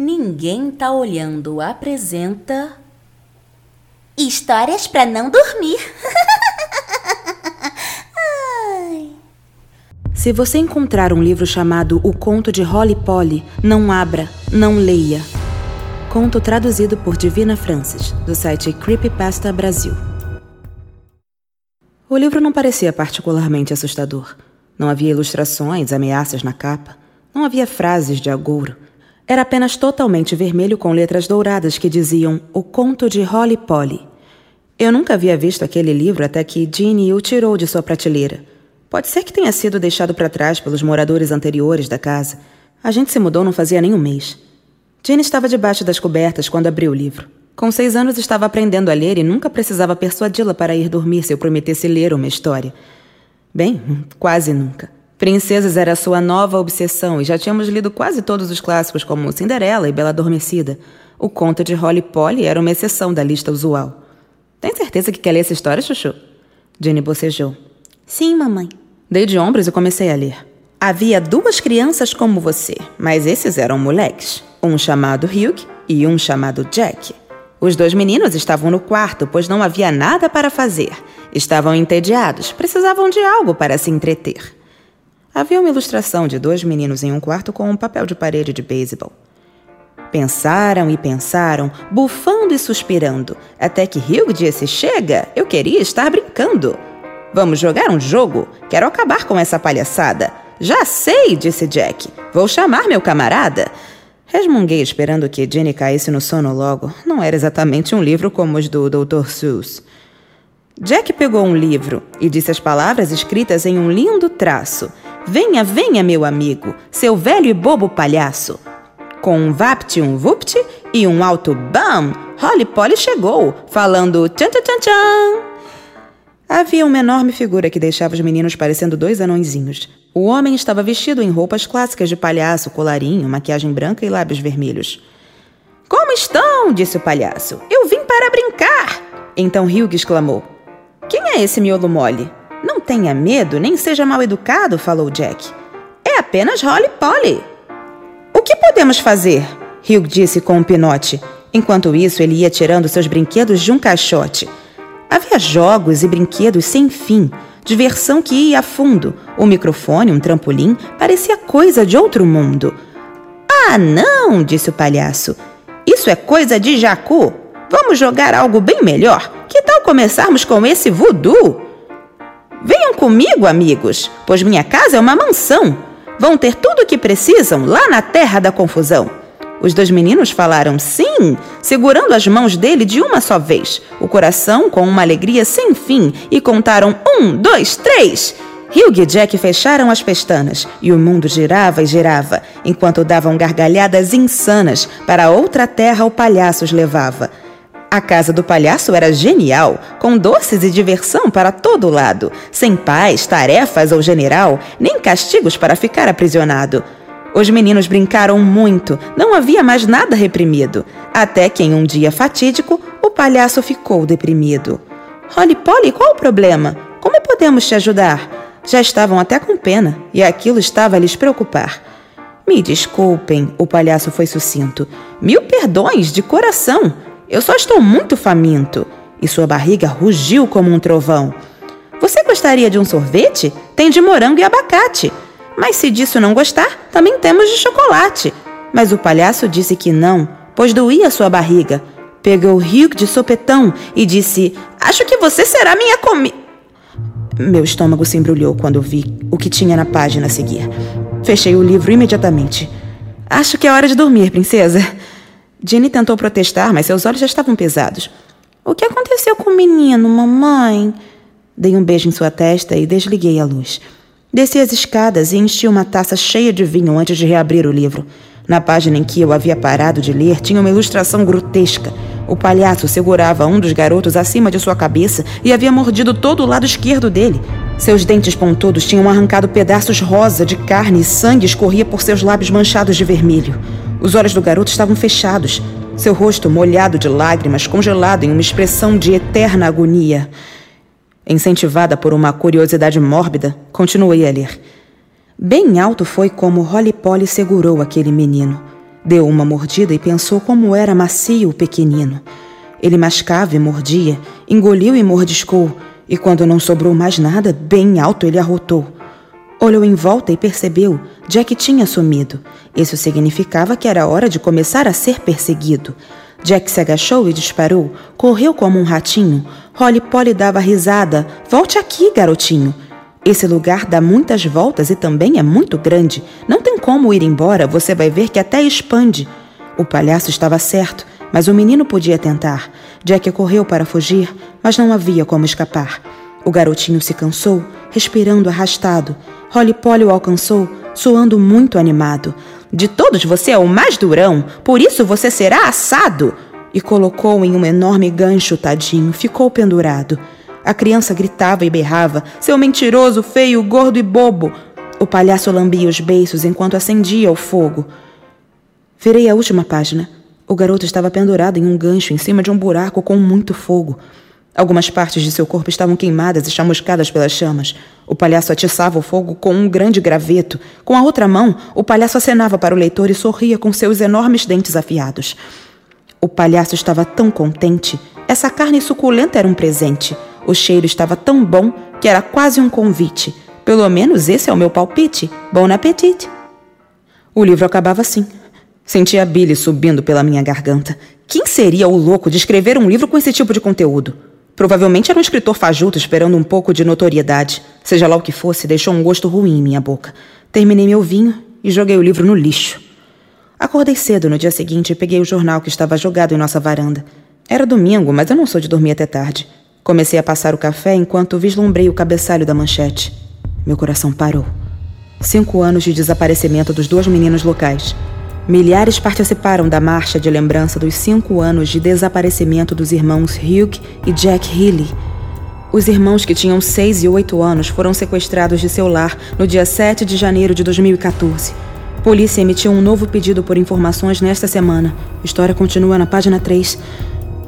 Ninguém tá olhando apresenta Histórias para não dormir. Se você encontrar um livro chamado O Conto de Holly Polly, não abra, não leia. Conto traduzido por Divina Francis, do site Creepypasta Brasil. O livro não parecia particularmente assustador. Não havia ilustrações, ameaças na capa. Não havia frases de agouro. Era apenas totalmente vermelho com letras douradas que diziam O Conto de Holly Polly. Eu nunca havia visto aquele livro até que Jeannie o tirou de sua prateleira. Pode ser que tenha sido deixado para trás pelos moradores anteriores da casa. A gente se mudou não fazia nem um mês. Jeannie estava debaixo das cobertas quando abriu o livro. Com seis anos estava aprendendo a ler e nunca precisava persuadi-la para ir dormir se eu prometesse ler uma história. Bem, quase nunca. Princesas era sua nova obsessão e já tínhamos lido quase todos os clássicos como Cinderela e Bela Adormecida. O conto de Holly Polly era uma exceção da lista usual. Tem certeza que quer ler essa história, Chuchu? Jenny bocejou. Sim, mamãe. Dei de ombros e comecei a ler. Havia duas crianças como você, mas esses eram moleques. Um chamado Hugh e um chamado Jack. Os dois meninos estavam no quarto, pois não havia nada para fazer. Estavam entediados, precisavam de algo para se entreter. Havia uma ilustração de dois meninos em um quarto com um papel de parede de beisebol. Pensaram e pensaram, bufando e suspirando, até que Hugh disse: Chega, eu queria estar brincando. Vamos jogar um jogo? Quero acabar com essa palhaçada. Já sei, disse Jack. Vou chamar meu camarada. Resmunguei esperando que Jenny caísse no sono logo. Não era exatamente um livro como os do Dr. Seuss. Jack pegou um livro e disse as palavras escritas em um lindo traço. Venha, venha, meu amigo, seu velho e bobo palhaço. Com um vapt, um vupt e um alto bam, Holly Polly chegou, falando tchan tchan tchan tchan. Havia uma enorme figura que deixava os meninos parecendo dois anõezinhos. O homem estava vestido em roupas clássicas de palhaço, colarinho, maquiagem branca e lábios vermelhos. Como estão? disse o palhaço. Eu vim para brincar! Então Hugh exclamou. Quem é esse miolo mole? Tenha medo, nem seja mal educado, falou Jack. É apenas Holly Polly. O que podemos fazer? Hugh disse com um pinote. Enquanto isso, ele ia tirando seus brinquedos de um caixote. Havia jogos e brinquedos sem fim, diversão que ia a fundo. O microfone, um trampolim, parecia coisa de outro mundo. Ah, não, disse o palhaço. Isso é coisa de Jacu. Vamos jogar algo bem melhor. Que tal começarmos com esse voodoo? Venham comigo, amigos, pois minha casa é uma mansão. Vão ter tudo o que precisam lá na terra da confusão. Os dois meninos falaram sim, segurando as mãos dele de uma só vez, o coração com uma alegria sem fim, e contaram um, dois, três. Hugh e Jack fecharam as pestanas e o mundo girava e girava, enquanto davam gargalhadas insanas para outra terra o palhaço os levava. A casa do palhaço era genial, com doces e diversão para todo lado, sem paz, tarefas ou general, nem castigos para ficar aprisionado. Os meninos brincaram muito, não havia mais nada reprimido, até que em um dia fatídico o palhaço ficou deprimido. Holly Polly, qual o problema? Como podemos te ajudar? Já estavam até com pena e aquilo estava a lhes preocupar. Me desculpem, o palhaço foi sucinto. Mil perdões, de coração. Eu só estou muito faminto. E sua barriga rugiu como um trovão. Você gostaria de um sorvete? Tem de morango e abacate. Mas se disso não gostar, também temos de chocolate. Mas o palhaço disse que não, pois doía sua barriga. Pegou Hugh de sopetão e disse: Acho que você será minha comida. Meu estômago se embrulhou quando vi o que tinha na página a seguir. Fechei o livro imediatamente. Acho que é hora de dormir, princesa. Jenny tentou protestar, mas seus olhos já estavam pesados. O que aconteceu com o menino, mamãe? Dei um beijo em sua testa e desliguei a luz. Desci as escadas e enchi uma taça cheia de vinho antes de reabrir o livro. Na página em que eu havia parado de ler tinha uma ilustração grotesca. O palhaço segurava um dos garotos acima de sua cabeça e havia mordido todo o lado esquerdo dele. Seus dentes pontudos tinham arrancado pedaços rosa de carne e sangue escorria por seus lábios manchados de vermelho. Os olhos do garoto estavam fechados, seu rosto molhado de lágrimas, congelado em uma expressão de eterna agonia. Incentivada por uma curiosidade mórbida, continuei a ler. Bem alto foi como Holly Polly segurou aquele menino. Deu uma mordida e pensou como era macio o pequenino. Ele mascava e mordia, engoliu e mordiscou, e quando não sobrou mais nada, bem alto ele arrotou. Olhou em volta e percebeu, Jack tinha sumido. Isso significava que era hora de começar a ser perseguido. Jack se agachou e disparou, correu como um ratinho. Holly Polly dava risada. Volte aqui, garotinho. Esse lugar dá muitas voltas e também é muito grande. Não tem como ir embora, você vai ver que até expande. O palhaço estava certo, mas o menino podia tentar. Jack correu para fugir, mas não havia como escapar. O garotinho se cansou, respirando arrastado. Holly Polly o alcançou, soando muito animado. De todos você é o mais durão, por isso você será assado! E colocou em um enorme gancho, tadinho, ficou pendurado. A criança gritava e berrava: Seu mentiroso, feio, gordo e bobo! O palhaço lambia os beiços enquanto acendia o fogo. Virei a última página. O garoto estava pendurado em um gancho em cima de um buraco com muito fogo. Algumas partes de seu corpo estavam queimadas e chamuscadas pelas chamas. O palhaço atiçava o fogo com um grande graveto. Com a outra mão, o palhaço acenava para o leitor e sorria com seus enormes dentes afiados. O palhaço estava tão contente. Essa carne suculenta era um presente. O cheiro estava tão bom que era quase um convite. Pelo menos esse é o meu palpite. Bon appetit! O livro acabava assim. Sentia a bile subindo pela minha garganta. Quem seria o louco de escrever um livro com esse tipo de conteúdo? Provavelmente era um escritor fajuto esperando um pouco de notoriedade. Seja lá o que fosse, deixou um gosto ruim em minha boca. Terminei meu vinho e joguei o livro no lixo. Acordei cedo no dia seguinte e peguei o jornal que estava jogado em nossa varanda. Era domingo, mas eu não sou de dormir até tarde. Comecei a passar o café enquanto vislumbrei o cabeçalho da manchete. Meu coração parou. Cinco anos de desaparecimento dos dois meninos locais. Milhares participaram da marcha de lembrança dos cinco anos de desaparecimento dos irmãos Hugh e Jack Healy. Os irmãos que tinham seis e oito anos foram sequestrados de seu lar no dia 7 de janeiro de 2014. Polícia emitiu um novo pedido por informações nesta semana. História continua na página 3.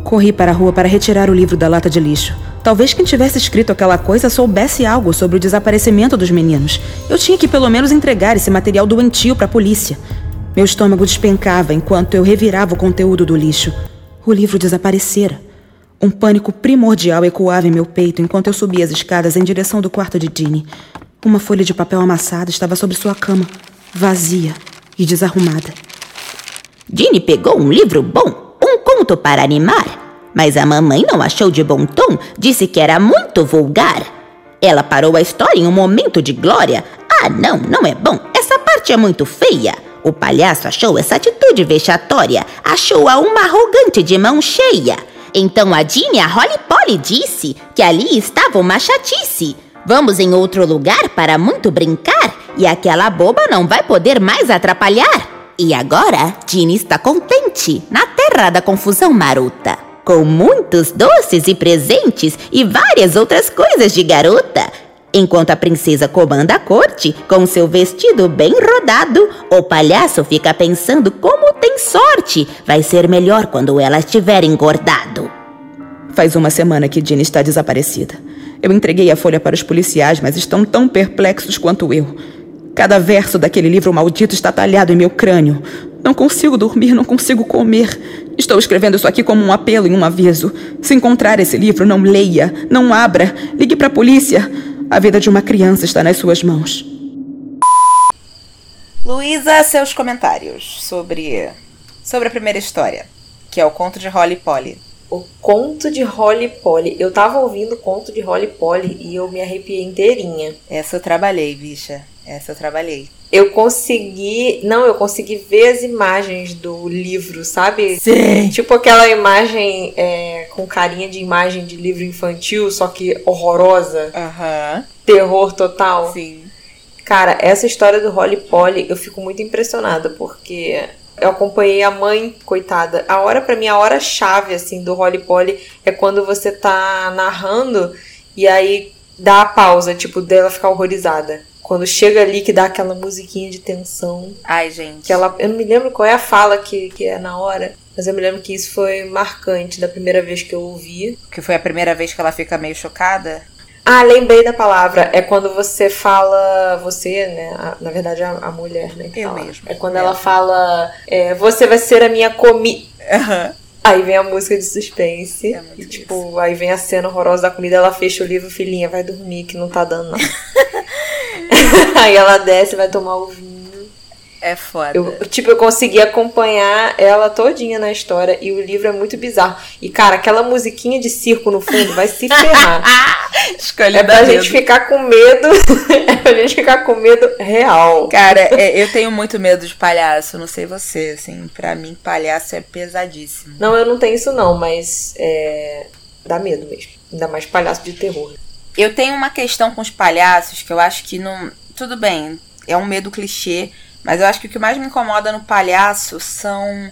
Corri para a rua para retirar o livro da lata de lixo. Talvez quem tivesse escrito aquela coisa soubesse algo sobre o desaparecimento dos meninos. Eu tinha que pelo menos entregar esse material doentio para a polícia. Meu estômago despencava enquanto eu revirava o conteúdo do lixo. O livro desaparecera. Um pânico primordial ecoava em meu peito enquanto eu subia as escadas em direção do quarto de Dini. Uma folha de papel amassada estava sobre sua cama, vazia e desarrumada. Dini pegou um livro bom, um conto para animar. Mas a mamãe não achou de bom tom, disse que era muito vulgar. Ela parou a história em um momento de glória. Ah, não, não é bom. Essa parte é muito feia. O palhaço achou essa atitude vexatória, achou-a uma arrogante de mão cheia. Então a Dini a Holly Polly disse que ali estava uma chatice. Vamos em outro lugar para muito brincar e aquela boba não vai poder mais atrapalhar. E agora, Dini está contente na terra da confusão marota. Com muitos doces e presentes e várias outras coisas de garota. Enquanto a princesa comanda a corte, com seu vestido bem rodado, o palhaço fica pensando como tem sorte. Vai ser melhor quando ela estiver engordado. Faz uma semana que Dina está desaparecida. Eu entreguei a folha para os policiais, mas estão tão perplexos quanto eu. Cada verso daquele livro maldito está talhado em meu crânio. Não consigo dormir, não consigo comer. Estou escrevendo isso aqui como um apelo e um aviso. Se encontrar esse livro, não leia, não abra, ligue para a polícia. A vida de uma criança está nas suas mãos. Luísa, seus comentários sobre sobre a primeira história, que é o conto de Holly Polly. O conto de Holly Polly. Eu tava ouvindo o conto de Holly Polly e eu me arrepiei inteirinha. Essa eu trabalhei, bicha. Essa eu trabalhei. Eu consegui. Não, eu consegui ver as imagens do livro, sabe? Sim. Tipo aquela imagem é, com carinha de imagem de livro infantil, só que horrorosa. Aham. Terror total. Sim. Cara, essa história do Holly Polly, eu fico muito impressionada, porque eu acompanhei a mãe, coitada. A hora, para mim, a hora chave, assim, do Holly Polly é quando você tá narrando e aí dá a pausa, tipo, dela ficar horrorizada. Quando chega ali que dá aquela musiquinha de tensão. Ai, gente. Que ela, eu não me lembro qual é a fala que, que é na hora, mas eu me lembro que isso foi marcante da primeira vez que eu ouvi. Que foi a primeira vez que ela fica meio chocada. Ah, lembrei da palavra. É quando você fala. Você, né? a- na verdade, a, a mulher, né? Eu fala. mesmo. É quando É. ela fala. é, você vai ser a minha comida. Aham. Aí vem a música de suspense. É e, tipo, aí vem a cena horrorosa da comida, ela fecha o livro, filhinha, vai dormir, que não tá dando, não. aí ela desce, vai tomar o vinho. É foda. Eu, tipo, eu consegui acompanhar ela todinha na história e o livro é muito bizarro. E, cara, aquela musiquinha de circo no fundo vai se ferrar. Escolha é pra medo. gente ficar com medo. é pra gente ficar com medo real. Cara, é, eu tenho muito medo de palhaço, não sei você, assim, pra mim palhaço é pesadíssimo. Não, eu não tenho isso não, mas é, dá medo mesmo. Ainda mais palhaço de terror. Eu tenho uma questão com os palhaços que eu acho que não. Tudo bem, é um medo clichê, mas eu acho que o que mais me incomoda no palhaço são.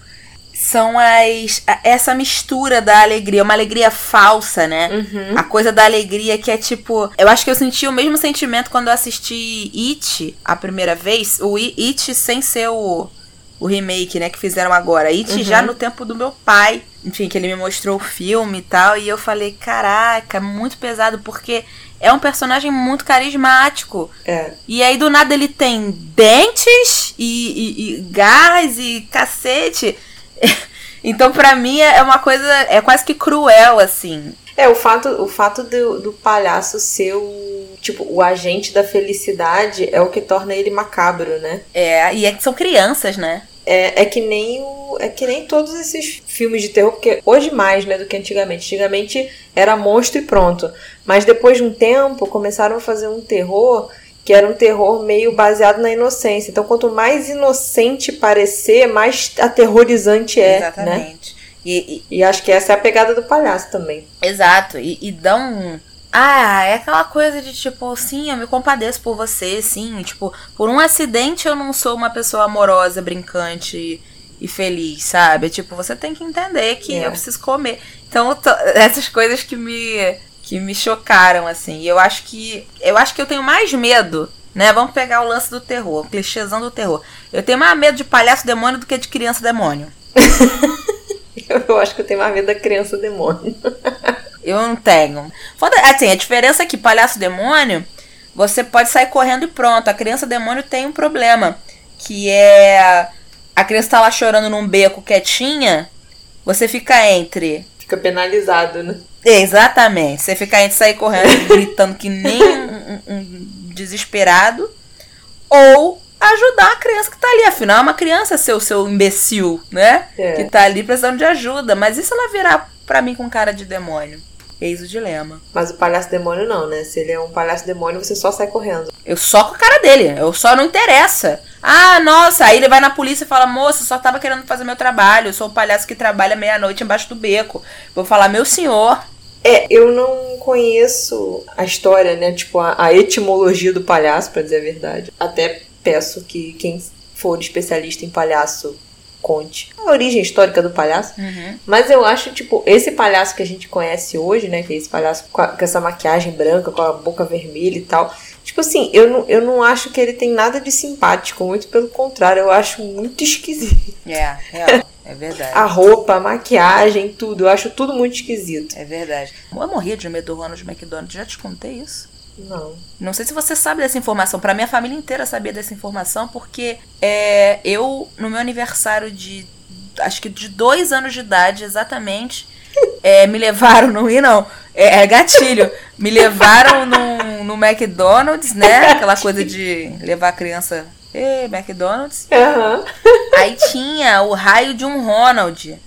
São as. essa mistura da alegria, uma alegria falsa, né? A coisa da alegria que é tipo. Eu acho que eu senti o mesmo sentimento quando eu assisti It a primeira vez. O It sem ser o, o remake, né? Que fizeram agora. It já no tempo do meu pai. Enfim, que ele me mostrou o filme e tal. E eu falei, caraca, muito pesado, porque é um personagem muito carismático. É. E aí, do nada, ele tem dentes e, e, e garras e cacete. Então, pra mim, é uma coisa. É quase que cruel, assim. É, o fato, o fato do, do palhaço ser o. Tipo, o agente da felicidade é o que torna ele macabro, né? É, e é que são crianças, né? É, é que nem o. É que nem todos esses filmes de terror, porque hoje mais, né, do que antigamente. Antigamente era monstro e pronto. Mas depois de um tempo começaram a fazer um terror que era um terror meio baseado na inocência. Então, quanto mais inocente parecer, mais aterrorizante é. Né? Exatamente. E, E acho que essa é a pegada do palhaço também. e- exato. E, e dão. um- Ah, é aquela coisa de tipo, sim, eu me compadeço por você, sim. Tipo, por um acidente eu não sou uma pessoa amorosa, brincante e, e feliz, sabe? Tipo, você tem que entender que É. eu preciso comer. Então, essas coisas que me que me chocaram assim. E eu acho que eu acho que eu tenho mais medo, né? Vamos pegar o lance do terror, o clichêzão do terror. Eu tenho mais medo de palhaço demônio do que de criança demônio. Eu acho que eu tenho mais medo da criança demônio. Eu não tenho. Foda, assim, a diferença é que palhaço demônio, você pode sair correndo e pronto. A criança demônio tem um problema, que é a criança tá lá chorando num beco quietinha, você fica entre Fica penalizado, né? Exatamente. Você fica entre sair correndo gritando que nem um, um- um desesperado. Ou ajudar a criança que tá ali. Afinal, é uma criança ser o seu imbecil, né? É. Que tá ali precisando de ajuda. Mas e se ela virar pra mim com cara de demônio? Eis o dilema. Mas o palhaço demônio não, né? Se ele é um palhaço demônio, você só sai correndo. Eu só com a cara dele. Eu só não interessa. Ah, nossa. Aí ele vai na polícia e fala: Moça, eu só tava querendo fazer meu trabalho. Eu sou o palhaço que trabalha meia-noite embaixo do beco. Vou falar: Meu senhor. É, eu não conheço a história, né? Tipo, a, a etimologia do palhaço, pra dizer a verdade. Até peço que quem for especialista em palhaço conte a origem histórica do palhaço. Mas eu acho, tipo, esse palhaço que a gente conhece hoje, né? Que é esse palhaço com, a- com essa maquiagem branca, com a boca vermelha e tal. Tipo assim, eu não, eu não acho que ele tem nada de simpático. Muito pelo contrário, eu acho muito esquisito. É, real. É verdade. A roupa, a maquiagem, tudo. Eu acho tudo muito esquisito. É verdade. Eu morria de medo do Ronald McDonald. Já te contei isso? Não. Não sei se você sabe dessa informação. Pra minha família inteira sabia dessa informação, porque é, eu, no meu aniversário de. Acho que de dois anos de idade, exatamente. é, me levaram, não ri não, é, é gatilho. Me levaram no, no McDonald's, né? Aquela coisa de levar a criança. Ê, McDonald's. Aham. Aí tinha o raio de um Ronald.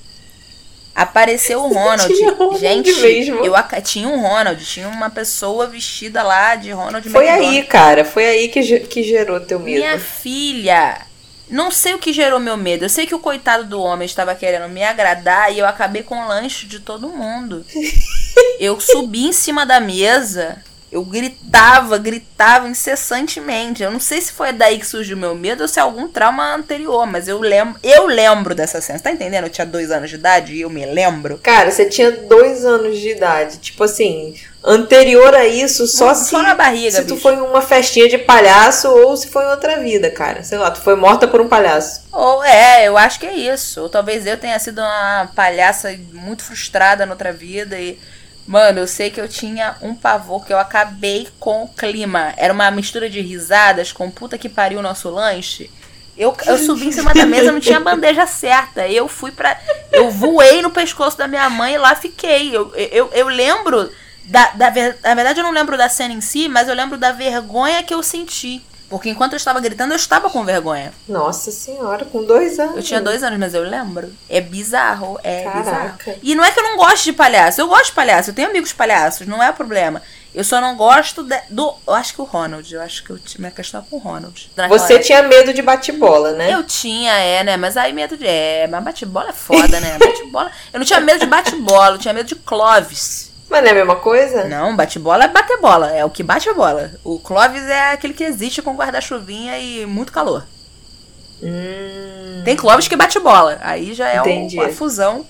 Apareceu o Ronald. Ronald Gente, mesmo. eu aca- tinha um Ronald, tinha uma pessoa vestida lá de Ronald Foi McDonald. aí, cara. Foi aí que, que gerou teu medo. Minha filha, não sei o que gerou meu medo. Eu sei que o coitado do homem estava querendo me agradar e eu acabei com o lanche de todo mundo. Eu subi em cima da mesa, eu gritava, gritava incessantemente. Eu não sei se foi daí que surgiu meu medo ou se é algum trauma anterior, mas eu lembro, eu lembro dessa cena. Você tá entendendo? Eu tinha dois anos de idade e eu me lembro. Cara, você tinha dois anos de idade. Tipo assim, anterior a isso, só Não, se, só na barriga, se tu bicho. foi em uma festinha de palhaço ou se foi em outra vida, cara. Sei lá, tu foi morta por um palhaço. Ou é, eu acho que é isso. Ou talvez eu tenha sido uma palhaça muito frustrada noutra vida e Mano, eu sei que eu tinha um pavor que eu acabei com o clima. Era uma mistura de risadas com puta que pariu o nosso lanche. Eu, eu subi em cima da mesa, não tinha bandeja certa. Eu fui pra. Eu voei no pescoço da minha mãe e lá fiquei. Eu, eu, eu lembro. Da, da, na verdade, eu não lembro da cena em si, mas eu lembro da vergonha que eu senti. Porque enquanto eu estava gritando, eu estava com vergonha. Nossa senhora, com dois anos. Eu tinha dois anos, mas eu lembro. É bizarro, é Caraca. bizarro. E não é que eu não gosto de palhaço. Eu gosto de palhaço, eu tenho amigos palhaços, não é problema. Eu só não gosto de, do. Eu acho que o Ronald. Eu acho que eu, minha questão é com o Ronald. Você tinha medo de bate-bola, né? Eu tinha, é, né? Mas aí medo de. É, mas bate-bola é foda, né? Bate-bola. eu não tinha medo de bate-bola, eu tinha medo de Clovis. Mas não é a mesma coisa? Não, bate-bola é bater bola. É o que bate a bola. O Clóvis é aquele que existe com guarda-chuvinha e muito calor. Hum. Tem Clóvis que bate bola. Aí já é uma fusão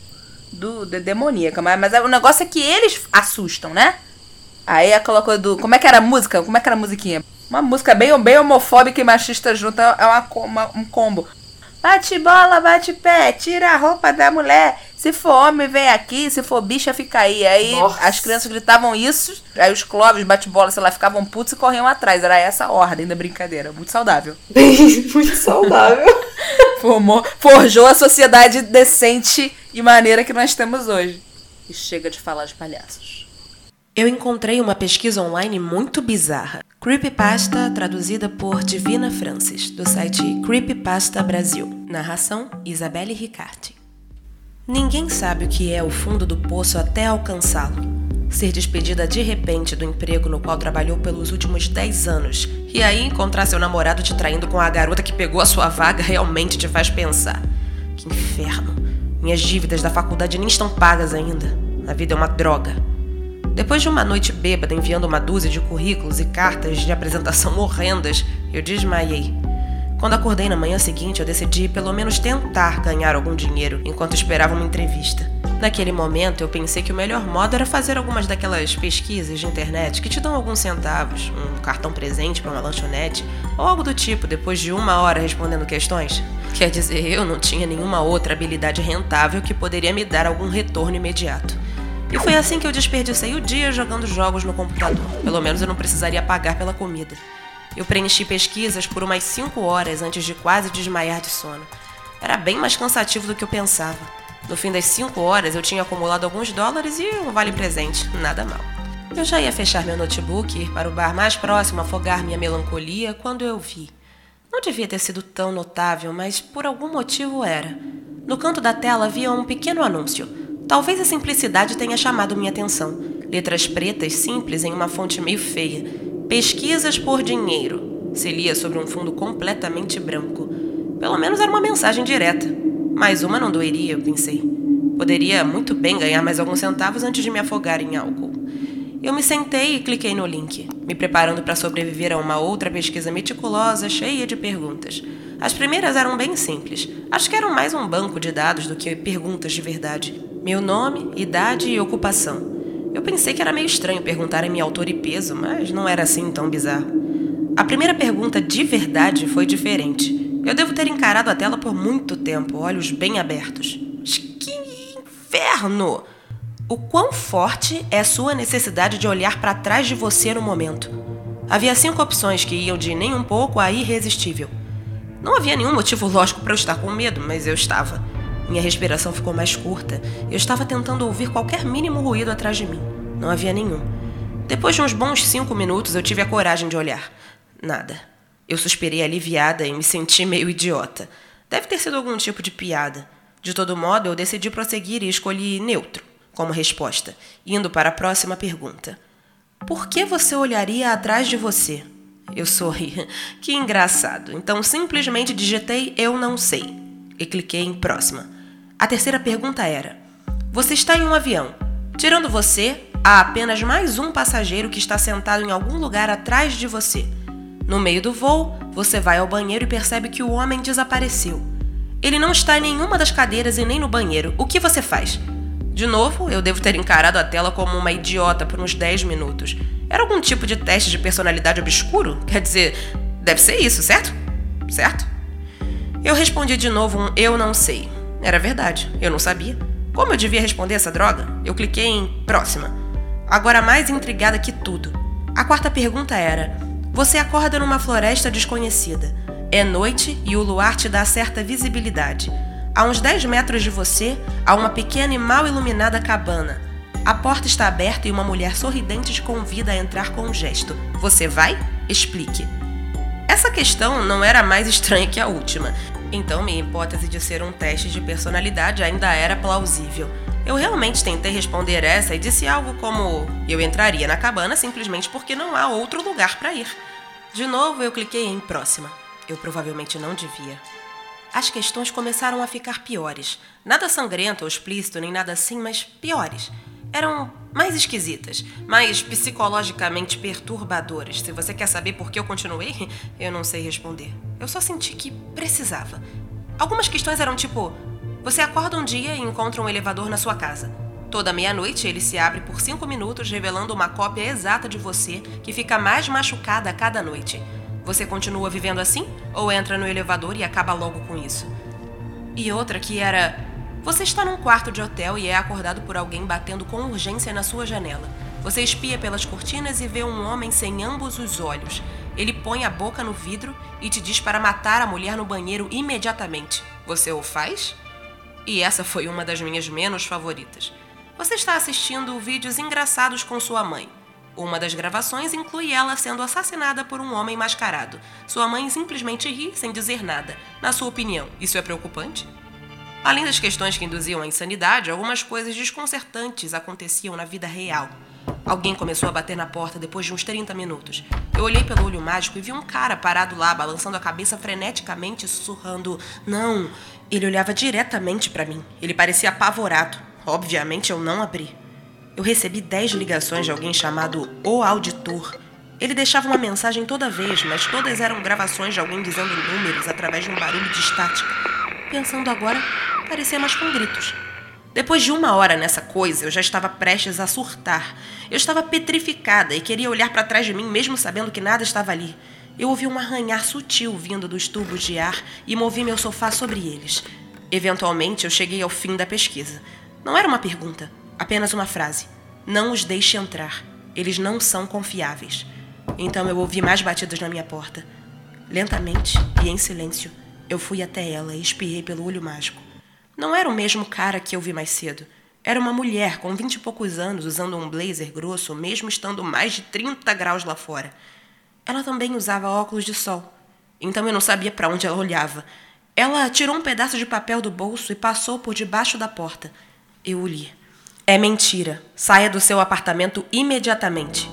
do, de demoníaca. Mas, mas é, o negócio é que eles assustam, né? Aí aquela coisa do. Como é que era a música? Como é que era a musiquinha? Uma música bem, bem homofóbica e machista junto. É uma, uma, um combo. Bate bola, bate pé, tira a roupa da mulher. Se for homem, vem aqui. Se for bicha, fica aí. Aí Nossa. as crianças gritavam isso. Aí os Clóvis, bate-bola, sei lá, ficavam putos e corriam atrás. Era essa a ordem da brincadeira. Muito saudável. Muito saudável. Formou, forjou a sociedade decente e maneira que nós temos hoje. E chega de falar de palhaços. Eu encontrei uma pesquisa online muito bizarra. Creepypasta traduzida por Divina Francis, do site Creepypasta Brasil. Narração Isabelle Riccardi. Ninguém sabe o que é o fundo do poço até alcançá-lo. Ser despedida de repente do emprego no qual trabalhou pelos últimos 10 anos e aí encontrar seu namorado te traindo com a garota que pegou a sua vaga realmente te faz pensar. Que inferno! Minhas dívidas da faculdade nem estão pagas ainda. A vida é uma droga. Depois de uma noite bêbada enviando uma dúzia de currículos e cartas de apresentação horrendas, eu desmaiei. Quando acordei na manhã seguinte, eu decidi pelo menos tentar ganhar algum dinheiro enquanto esperava uma entrevista. Naquele momento, eu pensei que o melhor modo era fazer algumas daquelas pesquisas de internet que te dão alguns centavos, um cartão presente para uma lanchonete, ou algo do tipo, depois de uma hora respondendo questões. Quer dizer, eu não tinha nenhuma outra habilidade rentável que poderia me dar algum retorno imediato. E foi assim que eu desperdicei o dia jogando jogos no computador. Pelo menos eu não precisaria pagar pela comida. Eu preenchi pesquisas por umas 5 horas antes de quase desmaiar de sono. Era bem mais cansativo do que eu pensava. No fim das 5 horas, eu tinha acumulado alguns dólares e um vale-presente, nada mal. Eu já ia fechar meu notebook e ir para o bar mais próximo afogar minha melancolia quando eu vi. Não devia ter sido tão notável, mas por algum motivo era. No canto da tela havia um pequeno anúncio. Talvez a simplicidade tenha chamado minha atenção. Letras pretas simples em uma fonte meio feia. Pesquisas por dinheiro. Se lia sobre um fundo completamente branco. Pelo menos era uma mensagem direta. Mais uma não doeria, eu pensei. Poderia muito bem ganhar mais alguns centavos antes de me afogar em álcool. Eu me sentei e cliquei no link, me preparando para sobreviver a uma outra pesquisa meticulosa, cheia de perguntas. As primeiras eram bem simples. Acho que eram mais um banco de dados do que perguntas de verdade. Meu nome, idade e ocupação. Eu pensei que era meio estranho perguntar em minha altura e peso, mas não era assim tão bizarro. A primeira pergunta de verdade foi diferente. Eu devo ter encarado a tela por muito tempo, olhos bem abertos. Que inferno! O quão forte é sua necessidade de olhar para trás de você no momento? Havia cinco opções que iam de nem um pouco a irresistível. Não havia nenhum motivo lógico para eu estar com medo, mas eu estava. Minha respiração ficou mais curta. Eu estava tentando ouvir qualquer mínimo ruído atrás de mim. Não havia nenhum. Depois de uns bons cinco minutos, eu tive a coragem de olhar. Nada. Eu suspirei aliviada e me senti meio idiota. Deve ter sido algum tipo de piada. De todo modo, eu decidi prosseguir e escolhi neutro como resposta, indo para a próxima pergunta. Por que você olharia atrás de você? Eu sorri. Que engraçado. Então simplesmente digitei eu não sei e cliquei em próxima. A terceira pergunta era: Você está em um avião. Tirando você, há apenas mais um passageiro que está sentado em algum lugar atrás de você. No meio do voo, você vai ao banheiro e percebe que o homem desapareceu. Ele não está em nenhuma das cadeiras e nem no banheiro. O que você faz? De novo, eu devo ter encarado a tela como uma idiota por uns 10 minutos. Era algum tipo de teste de personalidade obscuro? Quer dizer, deve ser isso, certo? Certo? Eu respondi de novo um eu não sei. Era verdade, eu não sabia. Como eu devia responder essa droga? Eu cliquei em próxima. agora mais intrigada que tudo. A quarta pergunta era: Você acorda numa floresta desconhecida. É noite e o luar te dá certa visibilidade. A uns 10 metros de você, há uma pequena e mal iluminada cabana. A porta está aberta e uma mulher sorridente te convida a entrar com um gesto. Você vai? Explique. Essa questão não era mais estranha que a última, então minha hipótese de ser um teste de personalidade ainda era plausível. Eu realmente tentei responder essa e disse algo como: eu entraria na cabana simplesmente porque não há outro lugar para ir. De novo, eu cliquei em próxima. Eu provavelmente não devia. As questões começaram a ficar piores. Nada sangrento ou explícito, nem nada assim, mas piores. Eram mais esquisitas, mais psicologicamente perturbadoras. Se você quer saber por que eu continuei, eu não sei responder. Eu só senti que precisava. Algumas questões eram tipo: você acorda um dia e encontra um elevador na sua casa. Toda meia-noite ele se abre por cinco minutos, revelando uma cópia exata de você que fica mais machucada a cada noite. Você continua vivendo assim? Ou entra no elevador e acaba logo com isso? E outra que era: você está num quarto de hotel e é acordado por alguém batendo com urgência na sua janela. Você espia pelas cortinas e vê um homem sem ambos os olhos. Ele põe a boca no vidro e te diz para matar a mulher no banheiro imediatamente. Você o faz? E essa foi uma das minhas menos favoritas. Você está assistindo vídeos engraçados com sua mãe. Uma das gravações inclui ela sendo assassinada por um homem mascarado. Sua mãe simplesmente ri sem dizer nada. Na sua opinião, isso é preocupante? Além das questões que induziam a insanidade, algumas coisas desconcertantes aconteciam na vida real. Alguém começou a bater na porta depois de uns 30 minutos. Eu olhei pelo olho mágico e vi um cara parado lá, balançando a cabeça freneticamente, sussurrando: Não! Ele olhava diretamente para mim. Ele parecia apavorado. Obviamente eu não abri. Eu recebi dez ligações de alguém chamado O Auditor. Ele deixava uma mensagem toda vez, mas todas eram gravações de alguém dizendo números através de um barulho de estática. Pensando agora, parecia mais com gritos. Depois de uma hora nessa coisa, eu já estava prestes a surtar. Eu estava petrificada e queria olhar para trás de mim, mesmo sabendo que nada estava ali. Eu ouvi um arranhar sutil vindo dos tubos de ar e movi meu sofá sobre eles. Eventualmente, eu cheguei ao fim da pesquisa. Não era uma pergunta, Apenas uma frase: Não os deixe entrar. Eles não são confiáveis. Então eu ouvi mais batidas na minha porta. Lentamente e em silêncio, eu fui até ela e espiei pelo olho mágico. Não era o mesmo cara que eu vi mais cedo. Era uma mulher com vinte e poucos anos usando um blazer grosso, mesmo estando mais de 30 graus lá fora. Ela também usava óculos de sol, então eu não sabia para onde ela olhava. Ela tirou um pedaço de papel do bolso e passou por debaixo da porta. Eu o li. É mentira. Saia do seu apartamento imediatamente.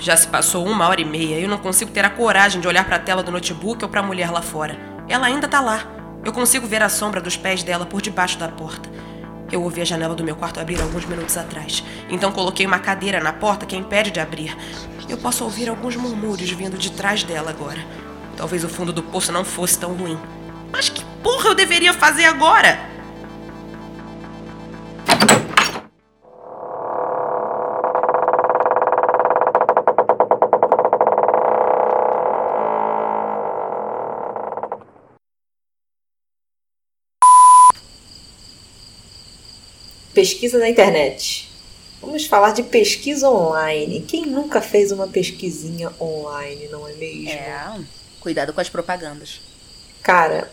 Já se passou uma hora e meia e eu não consigo ter a coragem de olhar para a tela do notebook ou para a mulher lá fora. Ela ainda está lá. Eu consigo ver a sombra dos pés dela por debaixo da porta. Eu ouvi a janela do meu quarto abrir alguns minutos atrás. Então coloquei uma cadeira na porta que impede de abrir. Eu posso ouvir alguns murmúrios vindo de trás dela agora. Talvez o fundo do poço não fosse tão ruim. Mas que porra eu deveria fazer agora? Pesquisa na internet. Vamos falar de pesquisa online. Quem nunca fez uma pesquisinha online, não é mesmo? É, cuidado com as propagandas. Cara,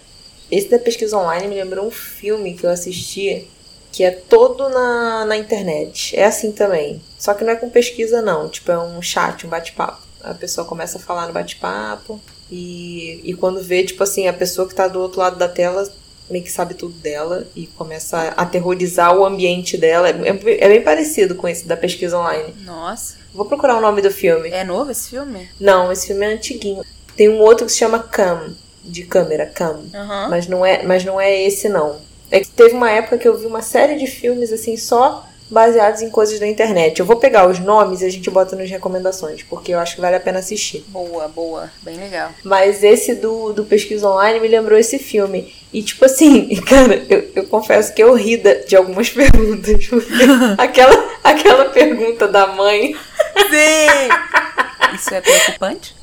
esse da pesquisa online me lembrou um filme que eu assisti que é todo na, na internet. É assim também. Só que não é com pesquisa, não. Tipo, é um chat, um bate-papo. A pessoa começa a falar no bate-papo. E, e quando vê, tipo assim, a pessoa que tá do outro lado da tela meio que sabe tudo dela e começa a aterrorizar o ambiente dela. É, é, bem parecido com esse da pesquisa online. Nossa. Vou procurar o nome do filme. É novo esse filme? Não, esse filme é antiguinho. Tem um outro que se chama Cam, de câmera, Cam. Uhum. Mas, não é, mas não é esse, não. É que teve uma época que eu vi uma série de filmes assim só baseados em coisas da internet. Eu vou pegar os nomes e a gente bota nas recomendações, porque eu acho que vale a pena assistir. Boa, boa, bem legal. Mas esse do, do Pesquisa Online me lembrou esse filme. E tipo assim, cara, eu, eu confesso que eu ri de algumas perguntas. aquela, aquela pergunta da mãe. Sim! Isso é preocupante?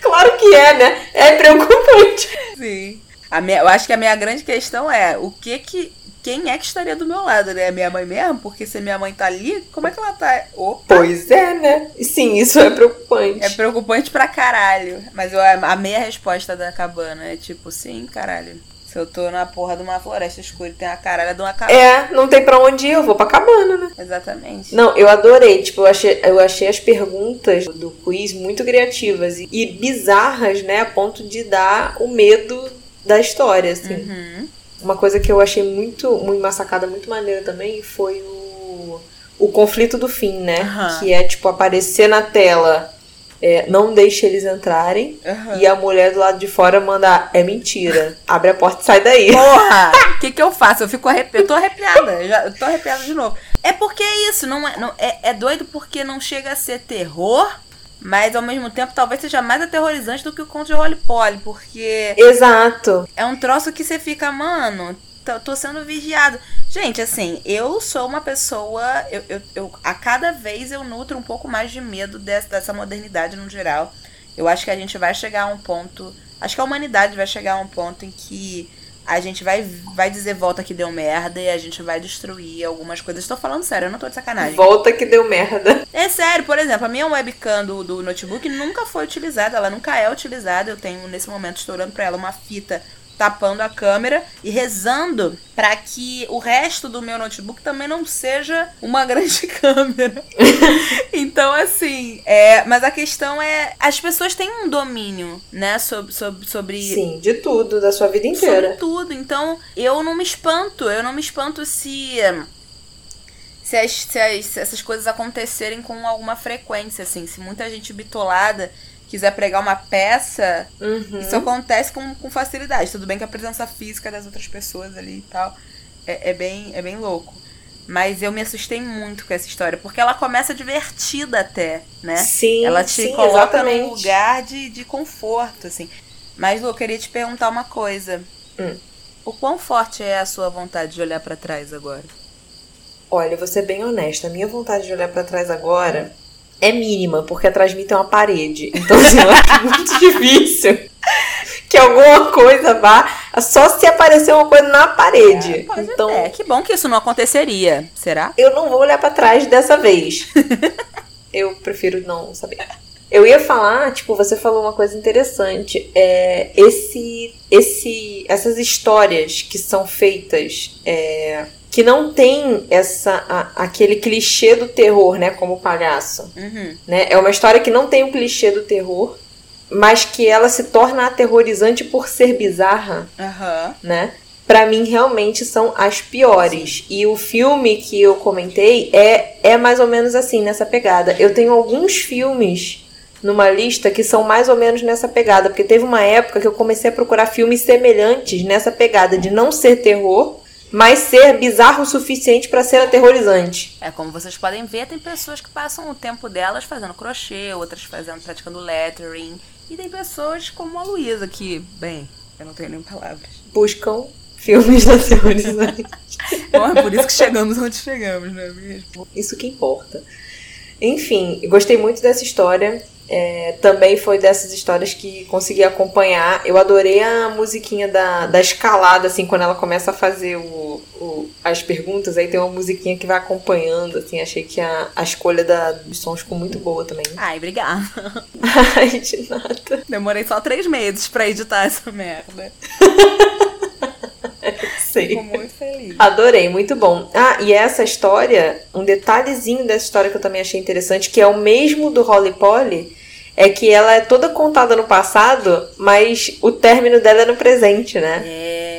claro que é, né? É preocupante. Sim. A minha, eu acho que a minha grande questão é o que que quem é que estaria do meu lado, né? Minha mãe mesmo? Porque se minha mãe tá ali, como é que ela tá? Opa! Pois é, né? Sim, isso é preocupante. É preocupante pra caralho. Mas eu amei a resposta da cabana. É tipo, sim, caralho. Se eu tô na porra de uma floresta escura e tem a caralho de uma cabana. É, não tem pra onde ir, eu vou pra cabana, né? Exatamente. Não, eu adorei. Tipo, eu achei, eu achei as perguntas do quiz muito criativas e, e bizarras, né? A ponto de dar o medo da história, assim. Uhum. Uma coisa que eu achei muito, muito uma sacada muito maneira também foi o, o conflito do fim, né? Aham. Que é, tipo, aparecer na tela. é, não deixe eles entrarem. Aham. E a mulher do lado de fora manda, é mentira. Abre a porta e sai daí. Porra! O que, que eu faço? Eu fico arrepiada. Eu tô arrepiada. Eu, já, eu tô arrepiada de novo. É porque é isso, não é, não, é, é doido porque não chega a ser terror, mas ao mesmo tempo talvez seja mais aterrorizante do que o conto de Rolly Polly, porque Exato. é um troço que você fica, mano, tô, tô sendo vigiado. Gente, assim, eu sou uma pessoa. Eu, eu, eu- a cada vez eu nutro um pouco mais de medo dessa, dessa modernidade no geral. Eu acho que a gente vai chegar a um ponto. Acho que a humanidade vai chegar a um ponto em que a gente vai, vai dizer volta que deu merda e a gente vai destruir algumas coisas. Estou falando sério, eu não tô de sacanagem. Volta que deu merda. É sério, por exemplo, a minha webcam do, do notebook nunca foi utilizada, ela nunca é utilizada. Eu tenho, nesse momento, estourando pra ela uma fita tapando a câmera e rezando pra que o resto do meu notebook também não seja uma grande câmera. então, assim, é, mas a questão é, as pessoas têm um domínio, né, sobre, sobre, sobre Sim, de tudo, da sua vida inteira. sobre tudo. Então, eu não me espanto. Eu não me espanto se. Se, as- se as- se essas coisas acontecerem com alguma frequência, assim. Se muita gente bitolada quiser pregar uma peça, Uhum. isso acontece com, com facilidade. Tudo bem que a presença física das outras pessoas ali e tal é, é bem, é bem louco. Mas eu me assustei muito com essa história, porque ela começa divertida até, né? Sim, Ela te sim, coloca exatamente. num lugar de, de conforto, assim. Mas, Lu, eu queria te perguntar uma coisa. Hum. O quão forte é a sua vontade de olhar pra trás agora? Olha, eu vou ser bem honesta. A minha vontade de olhar pra trás agora é mínima, porque atrás de mim tem uma parede. Então, assim, acho muito difícil que alguma coisa vá. Só se aparecer uma coisa na parede. Pode então, até. Que bom que isso não aconteceria. Será? eu não vou olhar pra trás dessa vez. eu prefiro não saber. Eu ia falar, tipo, você falou uma coisa interessante. É, esse, esse, essas histórias que são feitas, é, que não tem essa, a- aquele clichê do terror, né, como palhaço. Uhum. Né? É uma história que não tem o clichê do terror, mas que ela se torna aterrorizante por ser bizarra Aham. né? Pra mim, realmente são as piores. E o filme que eu comentei é, é mais ou menos assim, nessa pegada. Eu tenho alguns filmes numa lista que são mais ou menos nessa pegada. Porque teve uma época que eu comecei a procurar filmes semelhantes nessa pegada de não ser terror, mas ser bizarro o suficiente pra ser aterrorizante. É como vocês podem ver, tem pessoas que passam o tempo delas fazendo crochê, outras fazendo, praticando lettering. E tem pessoas como a Luísa, que, bem, eu não tenho nem palavras. Buscam filmes aterrorizantes. Bom, é por isso que chegamos onde chegamos, não é mesmo? Isso que importa. Enfim, gostei muito dessa história. É, também foi dessas histórias que consegui acompanhar. Eu adorei a musiquinha da, da escalada, assim, quando ela começa a fazer o, o- as perguntas, aí tem uma musiquinha que vai acompanhando, assim. Achei que a, a escolha da, dos sons ficou muito boa também. Ai, obrigada. Ai, de nada. Demorei só três meses pra editar essa merda. Sei. Fico muito feliz. Adorei, muito bom. Ah, e essa história, um detalhezinho dessa história que eu também achei interessante, que é o mesmo do Holly Polly, é que ela é toda contada no passado, mas o término dela é no presente, né? É.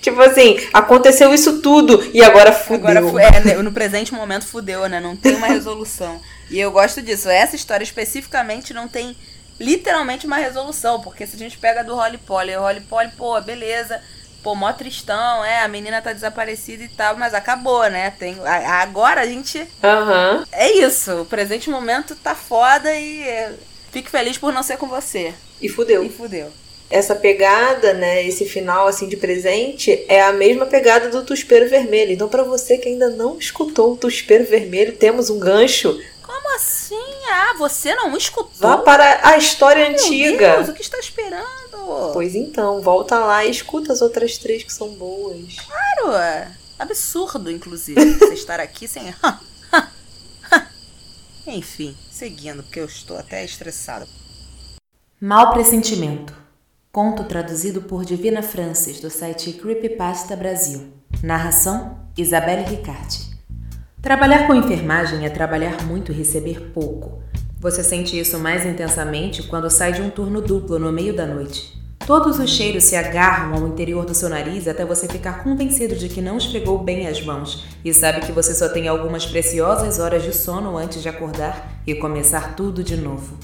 Tipo assim, aconteceu isso tudo e agora fudeu. Agora, é, né, no presente momento fudeu, né? Não tem uma resolução. E eu gosto disso. Essa história especificamente não tem literalmente uma resolução. Porque se a gente pega do Holly Polly, o Holly Polly, pô, beleza. Pô, mó tristão, é, a menina tá desaparecida e tal, mas acabou, né? Tem, a- agora a gente. Aham. É isso. O presente momento tá foda e. é, Fique feliz por não ser com você. E fudeu. E fudeu. Essa pegada, né, esse final assim de presente é a mesma pegada do Tuspero Vermelho. Então pra você que ainda não escutou o Tuspero Vermelho, temos um gancho. Como assim? Ah, você não escutou? Vá para a história Meu antiga. Deus, o que está esperando? Pois então, volta lá e escuta as outras três que são boas. Claro, é absurdo, inclusive, você estar aqui sem. Enfim, seguindo, porque eu estou até estressada. Mal Pressentimento. Conto traduzido por Divina Francis, do site Creepypasta Brasil. Narração: Isabelle Ricarte. Trabalhar com enfermagem é trabalhar muito e receber pouco. Você sente isso mais intensamente quando sai de um turno duplo no meio da noite. Todos os cheiros se agarram ao interior do seu nariz até você ficar convencido de que não esfregou bem as mãos e sabe que você só tem algumas preciosas horas de sono antes de acordar e começar tudo de novo.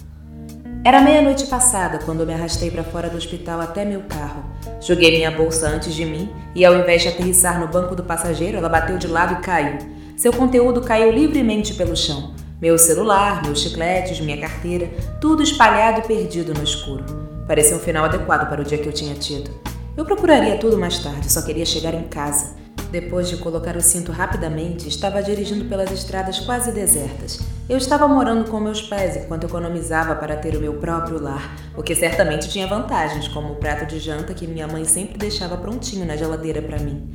Era meia-noite passada quando me arrastei para fora do hospital até meu carro. Joguei minha bolsa antes de mim e, ao invés de aterrissar no banco do passageiro, ela bateu de lado e caiu. Seu conteúdo caiu livremente pelo chão. Meu celular, meus chicletes, minha carteira, tudo espalhado e perdido no escuro. Parecia um final adequado para o dia que eu tinha tido. Eu procuraria tudo mais tarde, só queria chegar em casa. Depois de colocar o cinto rapidamente, estava dirigindo pelas estradas quase desertas. Eu estava morando com meus pais enquanto economizava para ter o meu próprio lar, o que certamente tinha vantagens, como o prato de janta que minha mãe sempre deixava prontinho na geladeira para mim.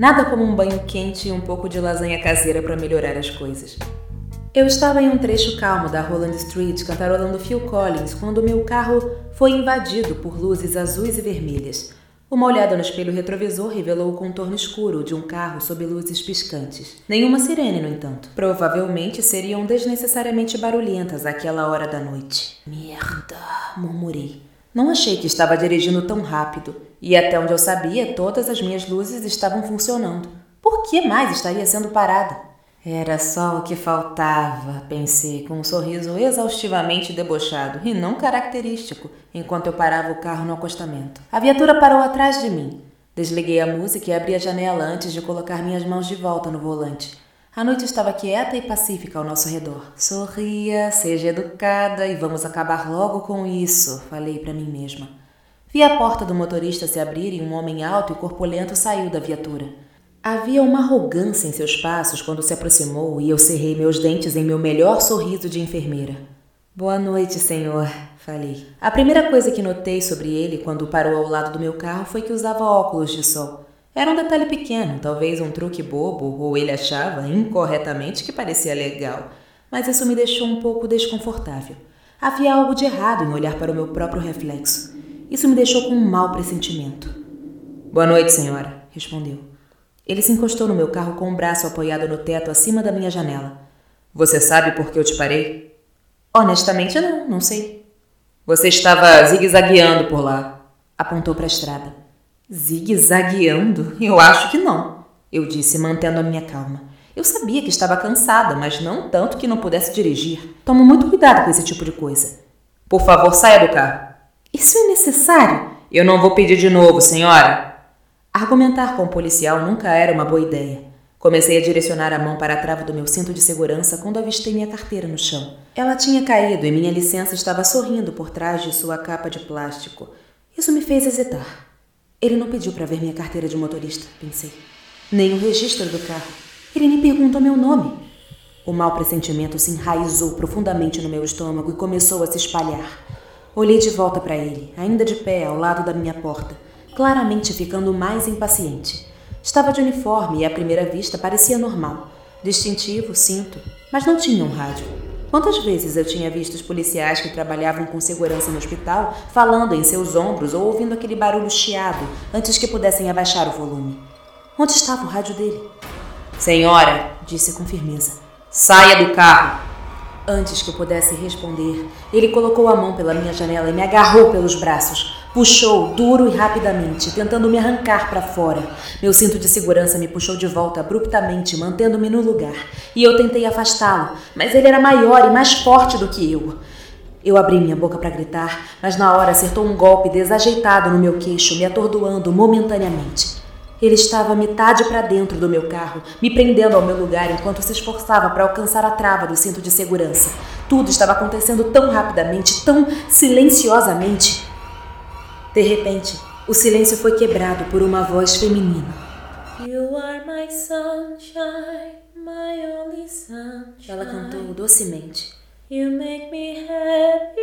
Nada como um banho quente e um pouco de lasanha caseira para melhorar as coisas. Eu estava em um trecho calmo da Roland Street cantarolando Phil Collins quando meu carro foi invadido por luzes azuis e vermelhas. Uma olhada no espelho retrovisor revelou o contorno escuro de um carro sob luzes piscantes. Nenhuma sirene, no entanto. Provavelmente seriam desnecessariamente barulhentas àquela hora da noite. Merda, murmurei. Não achei que estava dirigindo tão rápido, e até onde eu sabia, todas as minhas luzes estavam funcionando. Por que mais estaria sendo parada? Era só o que faltava, pensei, com um sorriso exaustivamente debochado e não característico, enquanto eu parava o carro no acostamento. A viatura parou atrás de mim. Desliguei a música e abri a janela antes de colocar minhas mãos de volta no volante. A noite estava quieta e pacífica ao nosso redor. Sorria, seja educada e vamos acabar logo com isso, falei para mim mesma. Vi a porta do motorista se abrir e um homem alto e corpulento saiu da viatura. Havia uma arrogância em seus passos quando se aproximou e eu cerrei meus dentes em meu melhor sorriso de enfermeira. Boa noite, senhor, falei. A primeira coisa que notei sobre ele quando parou ao lado do meu carro foi que usava óculos de sol. Era um detalhe pequeno, talvez um truque bobo, ou ele achava, incorretamente, que parecia legal. Mas isso me deixou um pouco desconfortável. Havia algo de errado em olhar para o meu próprio reflexo. Isso me deixou com um mau pressentimento. Boa noite, senhora, respondeu. Ele se encostou no meu carro com o um braço apoiado no teto acima da minha janela. Você sabe por que eu te parei? Honestamente, não, não sei. Você estava zigue-zagueando por lá. Apontou para a estrada. Zigue-zagueando? Eu acho que não, eu disse, mantendo a minha calma. Eu sabia que estava cansada, mas não tanto que não pudesse dirigir. Tomo muito cuidado com esse tipo de coisa. Por favor, saia do carro. Isso é necessário? Eu não vou pedir de novo, senhora. Argumentar com o policial nunca era uma boa ideia. Comecei a direcionar a mão para a trava do meu cinto de segurança quando avistei minha carteira no chão. Ela tinha caído e minha licença estava sorrindo por trás de sua capa de plástico. Isso me fez hesitar. Ele não pediu para ver minha carteira de motorista, pensei. Nem o registro do carro. Ele nem perguntou meu nome. O mau pressentimento se enraizou profundamente no meu estômago e começou a se espalhar. Olhei de volta para ele, ainda de pé ao lado da minha porta claramente ficando mais impaciente. Estava de uniforme e à primeira vista parecia normal. Distintivo, cinto, mas não tinha um rádio. Quantas vezes eu tinha visto os policiais que trabalhavam com segurança no hospital falando em seus ombros ou ouvindo aquele barulho chiado antes que pudessem abaixar o volume? Onde estava o rádio dele? Senhora, disse com firmeza, saia do carro. Antes que eu pudesse responder, ele colocou a mão pela minha janela e me agarrou pelos braços. Puxou duro e rapidamente, tentando me arrancar para fora. Meu cinto de segurança me puxou de volta abruptamente, mantendo-me no lugar. E eu tentei afastá-lo, mas ele era maior e mais forte do que eu. Eu abri minha boca para gritar, mas na hora acertou um golpe desajeitado no meu queixo, me atordoando momentaneamente. Ele estava metade para dentro do meu carro, me prendendo ao meu lugar enquanto se esforçava para alcançar a trava do cinto de segurança. Tudo estava acontecendo tão rapidamente, tão silenciosamente. De repente, o silêncio foi quebrado por uma voz feminina. You are my sunshine, my only sunshine. Ela cantou docemente. You make me happy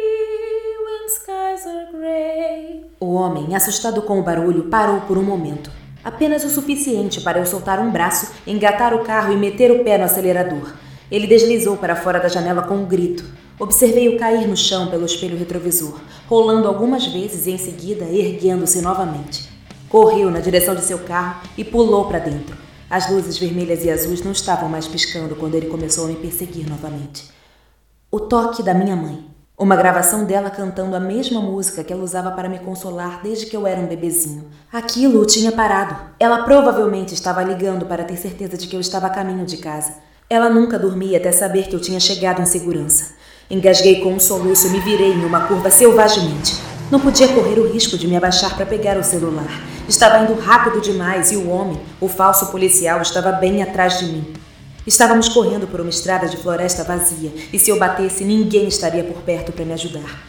when skies are gray. O homem, assustado com o barulho, parou por um momento. Apenas o suficiente para eu soltar um braço, engatar o carro e meter o pé no acelerador. Ele deslizou para fora da janela com um grito. Observei-o cair no chão pelo espelho retrovisor, rolando algumas vezes e em seguida erguendo-se novamente. Correu na direção de seu carro e pulou para dentro. As luzes vermelhas e azuis não estavam mais piscando quando ele começou a me perseguir novamente. O toque da minha mãe. Uma gravação dela cantando a mesma música que ela usava para me consolar desde que eu era um bebezinho. Aquilo o tinha parado. Ela provavelmente estava ligando para ter certeza de que eu estava a caminho de casa. Ela nunca dormia até saber que eu tinha chegado em segurança. Engasguei com um soluço e me virei em uma curva selvagemente. Não podia correr o risco de me abaixar para pegar o celular. Estava indo rápido demais e o homem, o falso policial, estava bem atrás de mim. Estávamos correndo por uma estrada de floresta vazia e se eu batesse, ninguém estaria por perto para me ajudar.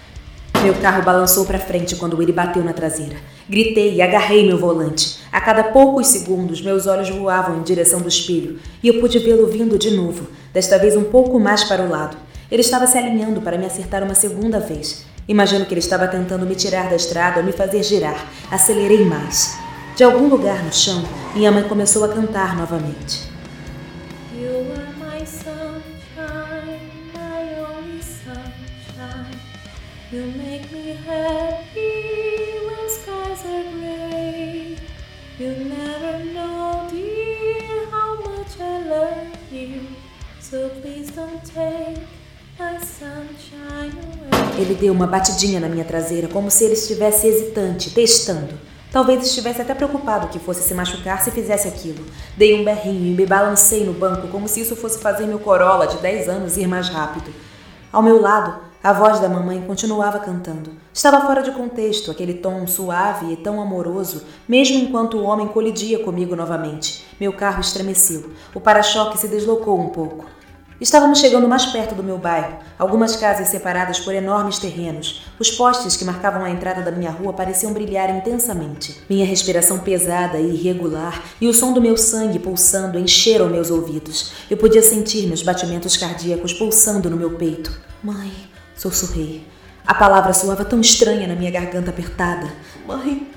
Meu carro balançou para frente quando ele bateu na traseira. Gritei e agarrei meu volante. A cada poucos segundos, meus olhos voavam em direção do espelho e eu pude vê-lo vindo de novo, desta vez um pouco mais para o lado. Ele estava se alinhando para me acertar uma segunda vez. Imagino que ele estava tentando me tirar da estrada ou me fazer girar. Acelerei mais. De algum lugar no chão, minha mãe começou a cantar novamente. Make me happy when skies are gray. Never know, dear, how much I love you. So please don't take my sunshine away. Ele deu uma batidinha na minha traseira, como se ele estivesse hesitante, testando. Talvez estivesse até preocupado que fosse se machucar se fizesse aquilo. Dei um berrinho e me balancei no banco como se isso fosse fazer meu Corolla de 10 anos ir mais rápido. Ao meu lado, a voz da mamãe continuava cantando. Estava fora de contexto, aquele tom suave e tão amoroso, mesmo enquanto o homem colidia comigo novamente. Meu carro estremeceu. O para-choque se deslocou um pouco. Estávamos chegando mais perto do meu bairro, algumas casas separadas por enormes terrenos. Os postes que marcavam a entrada da minha rua pareciam brilhar intensamente. Minha respiração pesada e irregular e o som do meu sangue pulsando encheram meus ouvidos. Eu podia sentir meus batimentos cardíacos pulsando no meu peito. Mãe, Sussurrei. A palavra soava tão estranha na minha garganta apertada. Mãe.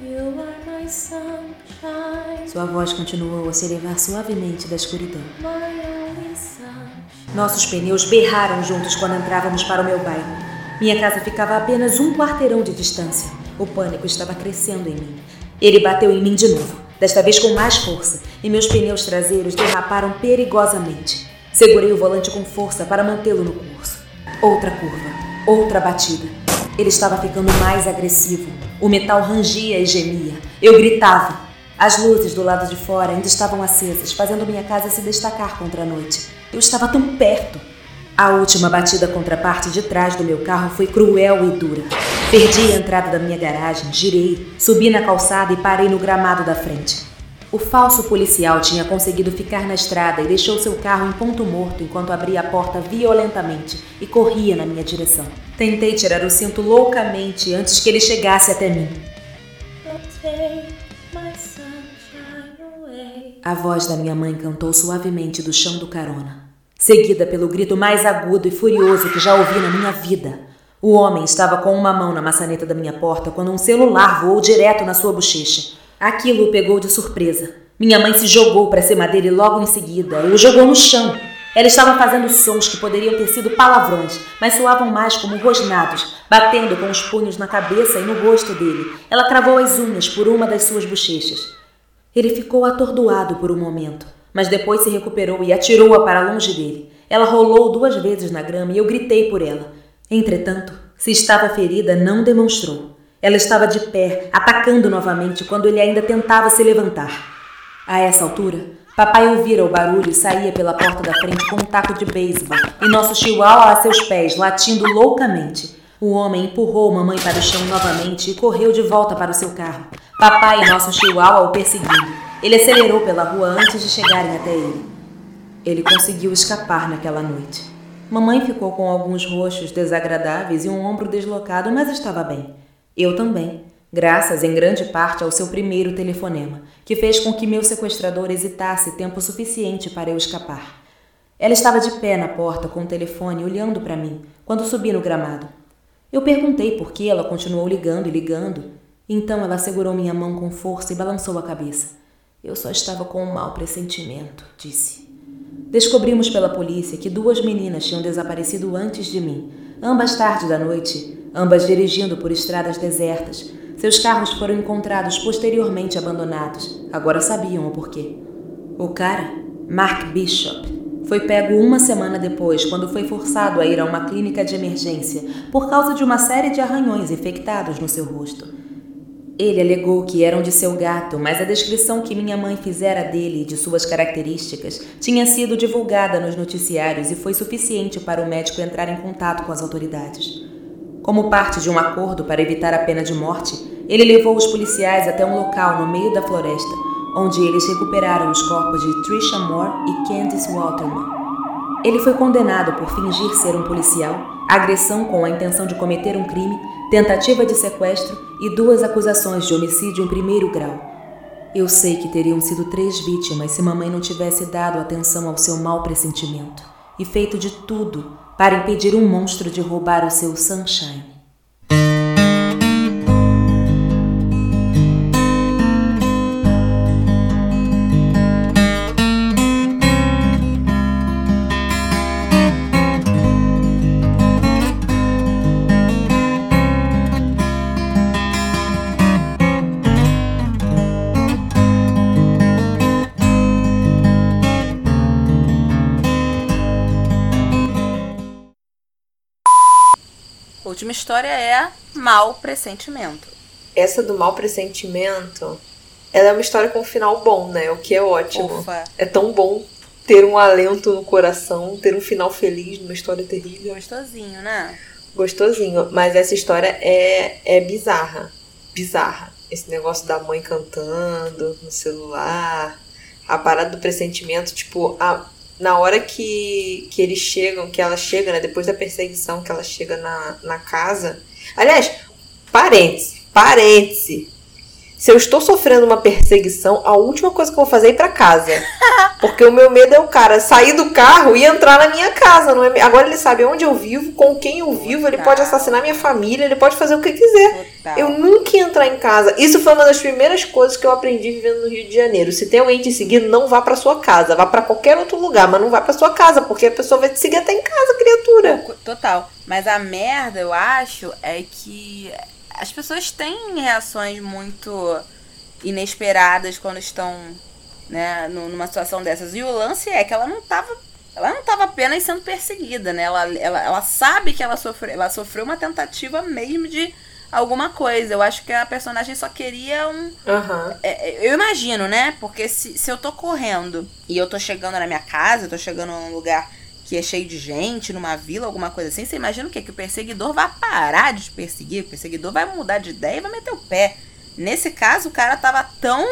Sua voz continuou a se elevar suavemente da escuridão. Nossos pneus berraram juntos quando entrávamos para o meu bairro. Minha casa ficava a apenas um quarteirão de distância. O pânico estava crescendo em mim. Ele bateu em mim de novo, desta vez com mais força, e meus pneus traseiros derraparam perigosamente. Segurei o volante com força para mantê-lo no curso. Outra curva. Outra batida. Ele estava ficando mais agressivo. O metal rangia e gemia. Eu gritava. As luzes do lado de fora ainda estavam acesas, fazendo minha casa se destacar contra a noite. Eu estava tão perto. A última batida contra a parte de trás do meu carro foi cruel e dura. Perdi a entrada da minha garagem, girei, subi na calçada e parei no gramado da frente. O falso policial tinha conseguido ficar na estrada e deixou seu carro em ponto morto enquanto abria a porta violentamente e corria na minha direção. Tentei tirar o cinto loucamente antes que ele chegasse até mim. A voz da minha mãe cantou suavemente do chão do carona, seguida pelo grito mais agudo e furioso que já ouvi na minha vida. O homem estava com uma mão na maçaneta da minha porta quando um celular voou direto na sua bochecha. Aquilo o pegou de surpresa. Minha mãe se jogou para cima dele logo em seguida e o jogou no chão. Ela estava fazendo sons que poderiam ter sido palavrões, mas soavam mais como rosnados, batendo com os punhos na cabeça e no rosto dele. Ela cravou as unhas por uma das suas bochechas. Ele ficou atordoado por um momento, mas depois se recuperou e atirou-a para longe dele. Ela rolou duas vezes na grama e eu gritei por ela. Entretanto, se estava ferida, não demonstrou. Ela estava de pé, atacando novamente quando ele ainda tentava se levantar. A essa altura, papai ouvira o barulho e saía pela porta da frente com um taco de beisebol e nosso chihuahua a seus pés, latindo loucamente. O homem empurrou mamãe para o chão novamente e correu de volta para o seu carro. Papai e nosso chihuahua o perseguindo. Ele acelerou pela rua antes de chegarem até ele. Ele conseguiu escapar naquela noite. Mamãe ficou com alguns roxos desagradáveis e um ombro deslocado, mas estava bem. Eu também, graças em grande parte ao seu primeiro telefonema, que fez com que meu sequestrador hesitasse tempo suficiente para eu escapar. Ela estava de pé na porta com o telefone olhando para mim quando subi no gramado. Eu perguntei por que ela continuou ligando e ligando. Então ela segurou minha mão com força e balançou a cabeça. Eu só estava com um mau pressentimento, disse. Descobrimos pela polícia que duas meninas tinham desaparecido antes de mim, ambas tarde da noite, ambas dirigindo por estradas desertas. Seus carros foram encontrados posteriormente abandonados. Agora sabiam o porquê. O cara, Mark Bishop, foi pego uma semana depois, quando foi forçado a ir a uma clínica de emergência por causa de uma série de arranhões infectados no seu rosto. Ele alegou que eram de seu gato, mas a descrição que minha mãe fizera dele e de suas características tinha sido divulgada nos noticiários e foi suficiente para o médico entrar em contato com as autoridades. Como parte de um acordo para evitar a pena de morte, ele levou os policiais até um local no meio da floresta onde eles recuperaram os corpos de Trisha Moore e Candice Waterman. Ele foi condenado por fingir ser um policial, agressão com a intenção de cometer um crime, tentativa de sequestro e duas acusações de homicídio em primeiro grau. Eu sei que teriam sido três vítimas se mamãe não tivesse dado atenção ao seu mau pressentimento e feito de tudo para impedir um monstro de roubar o seu sunshine. Última história é Mal Pressentimento. Essa do Mal Pressentimento, ela é uma história com um final bom, né? O que é ótimo. Ufa. É tão bom ter um alento no coração, ter um final feliz numa história terrível. Gostosinho, né? Gostosinho. Mas essa história é, é bizarra. Bizarra. Esse negócio da mãe cantando no celular. A parada do pressentimento, tipo, a, na hora que, que eles chegam, que ela chega, né? Depois da perseguição, que ela chega na, na casa. Aliás, parêntese, parêntese. Se eu estou sofrendo uma perseguição, a última coisa que eu vou fazer é ir pra casa. Porque o meu medo é o cara sair do carro e entrar na minha casa. Não é? Agora ele sabe onde eu vivo, com quem eu vivo, ele pode assassinar minha família, ele pode fazer o que quiser. Eu nunca ia entrar em casa. Isso foi uma das primeiras coisas que eu aprendi vivendo no Rio de Janeiro. Se tem alguém te seguindo, não vá pra sua casa. Vá pra qualquer outro lugar, mas não vá pra sua casa, porque a pessoa vai te seguir até em casa, criatura. Total. Mas a merda, eu acho, é que as pessoas têm reações muito inesperadas quando estão né, nu- numa situação dessas. E o lance é que ela não tava. Ela não tava apenas sendo perseguida, né? Ela, ela, ela sabe que ela sofreu, ela sofreu uma tentativa mesmo de alguma coisa. Eu acho que a personagem só queria um, é, é, eu imagino, né? Porque se, se eu tô correndo e eu tô chegando na minha casa, eu tô chegando num lugar que é cheio de gente, numa vila, alguma coisa assim, você imagina o quê? Que o perseguidor vai parar de te perseguir, o perseguidor vai mudar de ideia e vai meter o pé. Nesse caso, o cara tava tão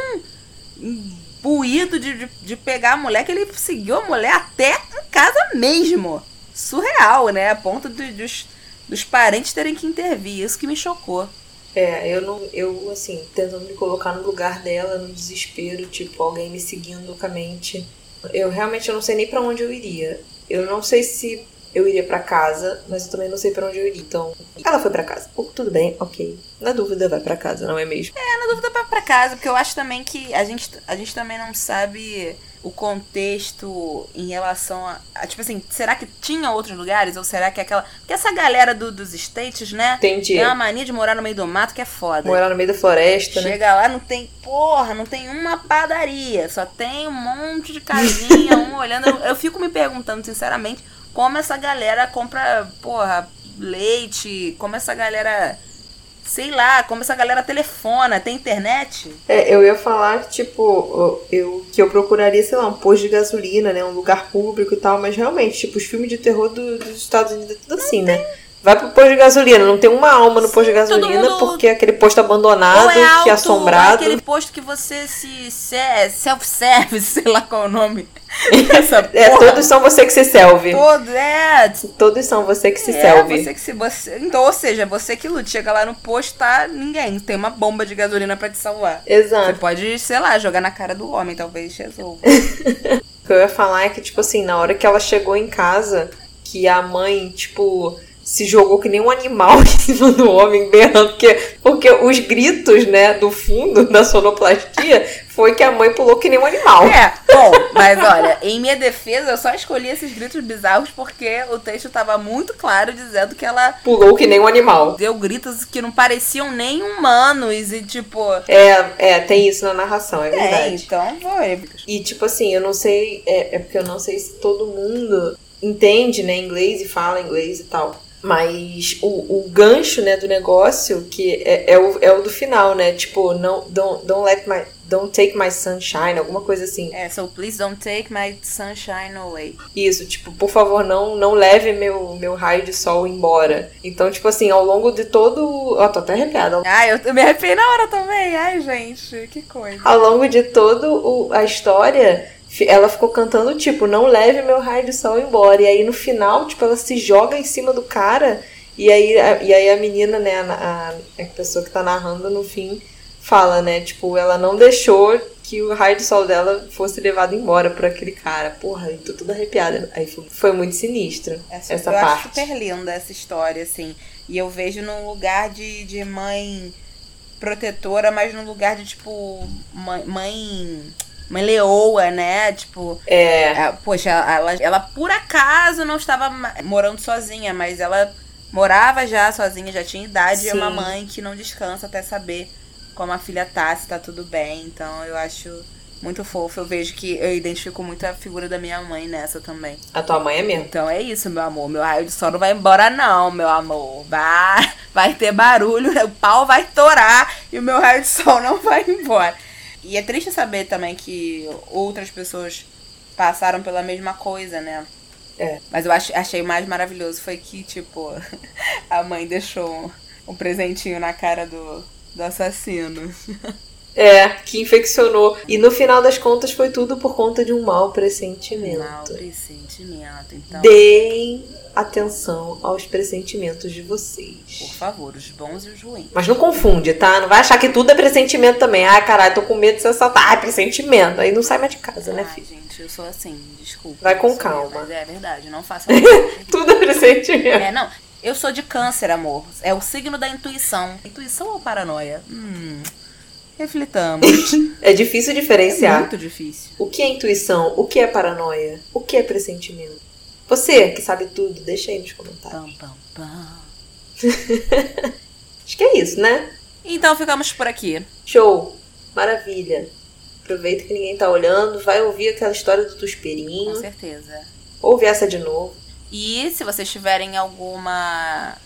imbuído de, de, de pegar a mulher que ele seguiu a mulher até em casa mesmo. Surreal, né? A ponto de, dos, dos parentes terem que intervir. Isso que me chocou. É, eu não. Eu, assim, tentando me colocar no lugar dela, no desespero, tipo, alguém me seguindo loucamente. Eu realmente eu não sei nem pra onde eu iria. Eu não sei se eu iria pra casa, mas eu também não sei pra onde eu iria. Então, ela foi pra casa. Pô, tudo bem, ok. Na dúvida, vai pra casa, não é mesmo? É, na dúvida pra, pra casa, porque eu acho também que a gente, a gente também não sabe o contexto em relação a, a, Tipo assim, será que tinha outros lugares? Ou será que aquela. Porque essa galera do, dos States, né? Entendi. Tem uma mania de morar no meio do mato que é foda. Morar no meio da floresta, né? Chega lá, não tem. Porra, não tem uma padaria. Só tem um monte de casinha, um olhando. Eu, eu fico me perguntando, sinceramente, como essa galera compra, porra, leite, como essa galera. Sei lá, como essa galera telefona, tem internet? É, eu ia falar, tipo, eu, que eu procuraria, sei lá, um posto de gasolina, né? Um lugar público e tal, mas realmente, tipo, os filmes de terror do- dos Estados Unidos é tudo assim, né? Vai pro posto de gasolina, não tem uma alma no posto de gasolina mundo- porque é aquele posto abandonado, Ou é alto, que é ou é assombrado. aquele posto que você se, se é self-service, sei lá qual é o nome. É, todos são você que se serve. todo, é. Todos são você que se é, serve. você que se você, então, ou seja, você que lute, chega lá no posto, tá ninguém, tem uma bomba de gasolina pra te salvar. Você Exato. pode, sei lá, jogar na cara do homem, talvez resolva. O que eu ia falar é que, tipo assim, na hora que ela chegou em casa, que a mãe, tipo, se jogou que nem um animal em cima do homem berrando, porque, porque os gritos, né, do fundo da sonoplastia foi que a mãe pulou que nem um animal. É, bom, mas olha, em minha defesa, eu só escolhi esses gritos bizarros porque o texto tava muito claro dizendo que ela Pulou que nem um animal. deu gritos que não pareciam nem humanos e tipo. É, é, tem isso na narração, é É, verdade. então foi. E tipo assim, eu não sei, é, é porque eu não sei se todo mundo entende, né, inglês e fala inglês e tal. Mas o, o gancho, né, do negócio, que é, é, o, é o do final, né? Tipo, não, don't, don't let my, don't take my sunshine, alguma coisa assim. É, so please don't take my sunshine away. Isso, tipo, por favor, não, não leve meu, meu raio de sol embora. Então, tipo assim, ao longo de todo. Ó, tô até arrepiada. Ai, eu me arrepiei na hora também. Ai, gente, que coisa. Ao longo de todo a história, ela ficou cantando, tipo, não leve meu raio de sol embora. E aí no final, tipo, ela se joga em cima do cara. E aí, a, e aí a menina, né, a, a, a pessoa que tá narrando no fim, fala, né, tipo, ela não deixou que o raio de sol dela fosse levado embora por aquele cara. Porra, eu tô toda arrepiada. Aí foi, foi muito sinistro Essa, essa eu acho parte. super linda essa história, assim. E eu vejo num lugar de, de mãe protetora, mas num lugar de, tipo, mãe. Mãe, mãe leoa, né? Tipo. É, poxa, ela, ela por acaso não estava morando sozinha, mas ela morava já sozinha, já tinha idade, e é uma Sim. mãe que não descansa até saber como a filha tá, se tá tudo bem. Então eu acho muito fofo. Eu vejo que eu identifico muito a figura da minha mãe nessa também. a tua mãe é mesmo. Então é isso, meu amor. Meu raio de sol não vai embora, não, meu amor. Vai, vai ter barulho, o pau vai torar e o meu raio de sol não vai embora. E é triste saber também que outras pessoas passaram pela mesma coisa, né? É. Mas eu ach- achei mais maravilhoso foi que, tipo, a mãe deixou um presentinho na cara do, do assassino. É, que infeccionou. E no final das contas foi tudo por conta de um mau pressentimento. Mau pressentimento. Então, Deem atenção aos pressentimentos de vocês. por favor, os bons e os ruins. Mas não confunde, tá? Não vai achar que tudo é pressentimento também. Ah, caralho, tô com medo de ser assaltado. Ah, é pressentimento. Aí não sai mais de casa, né, Ai, filho? gente, eu sou assim, desculpa. Vai com Eu sou, calma. Mas é verdade, não faça. Tudo é pressentimento. É, não. Eu sou de câncer, amor. É o signo da intuição. Intuição ou paranoia? Hum. Reflitamos. É difícil É diferenciar. muito difícil. O que é intuição? O que é paranoia? O que é pressentimento? Você que sabe tudo, deixa aí nos comentários. Pam, pam, pam. Acho que é isso, né? Então ficamos por aqui. Show! Maravilha! Aproveita que ninguém tá olhando, vai ouvir aquela história do Com Tusperinho. certeza. Ouve essa de novo. E se vocês tiverem alguma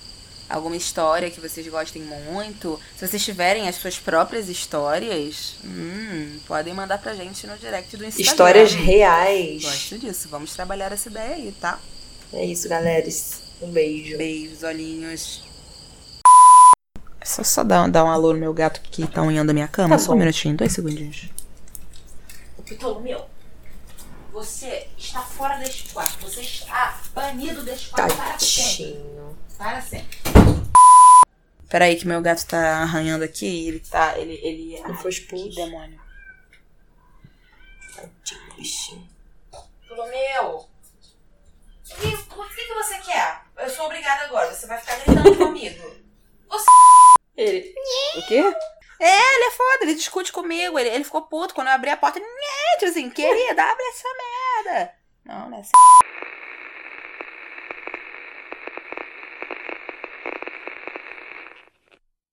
alguma história que vocês gostem muito, se vocês tiverem as suas próprias histórias, hum, podem mandar pra gente no direct do Instagram. Histórias reais. Gosto disso. Vamos trabalhar essa ideia aí, tá? É isso, galera. Um beijo. Beijos, olhinhos. Só, só dar, dar um alô no meu gato que tá unhando a minha cama. Tá só um minutinho, dois segundinhos. Ptolomeu, você está fora deste quarto. Você está banido deste quarto para sempre. Para sempre. Peraí que meu gato tá arranhando aqui. Ele tá. Ele. ele Não foi Que expulso. demônio. Tadinho, bichinho. Ptolomeu, o que, o que que você quer? Eu sou obrigada agora. Você vai ficar gritando comigo. Ele. O quê? É, ele é foda, ele discute comigo. Ele, ele ficou puto quando eu abri a porta. Ele, "Nhê", tipo assim, querida, abre essa merda. Não, não é assim.